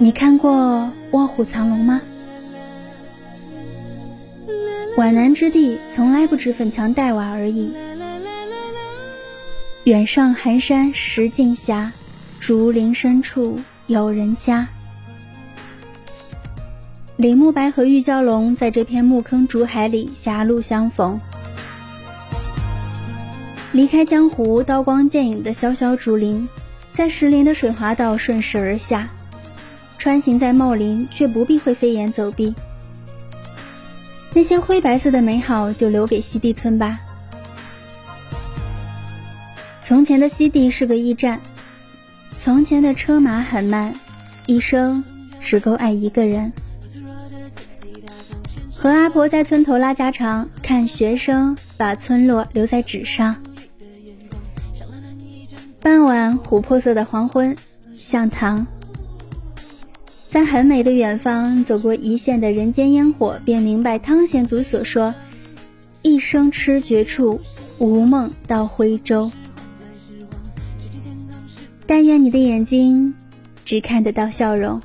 你看过《卧虎藏龙》吗？皖南之地从来不止粉墙黛瓦而已。远上寒山石径斜，竹林深处有人家。李慕白和玉娇龙在这片木坑竹海里狭路相逢。离开江湖刀光剑影的萧萧竹林，在石林的水滑道顺势而下。穿行在茂林，却不必会飞檐走壁。那些灰白色的美好，就留给西地村吧。从前的西地是个驿站，从前的车马很慢，一生只够爱一个人。和阿婆在村头拉家常，看学生把村落留在纸上。傍晚，琥珀色的黄昏，像糖。在很美的远方，走过一线的人间烟火，便明白汤显祖所说：“一生痴绝处，无梦到徽州。”但愿你的眼睛只看得到笑容。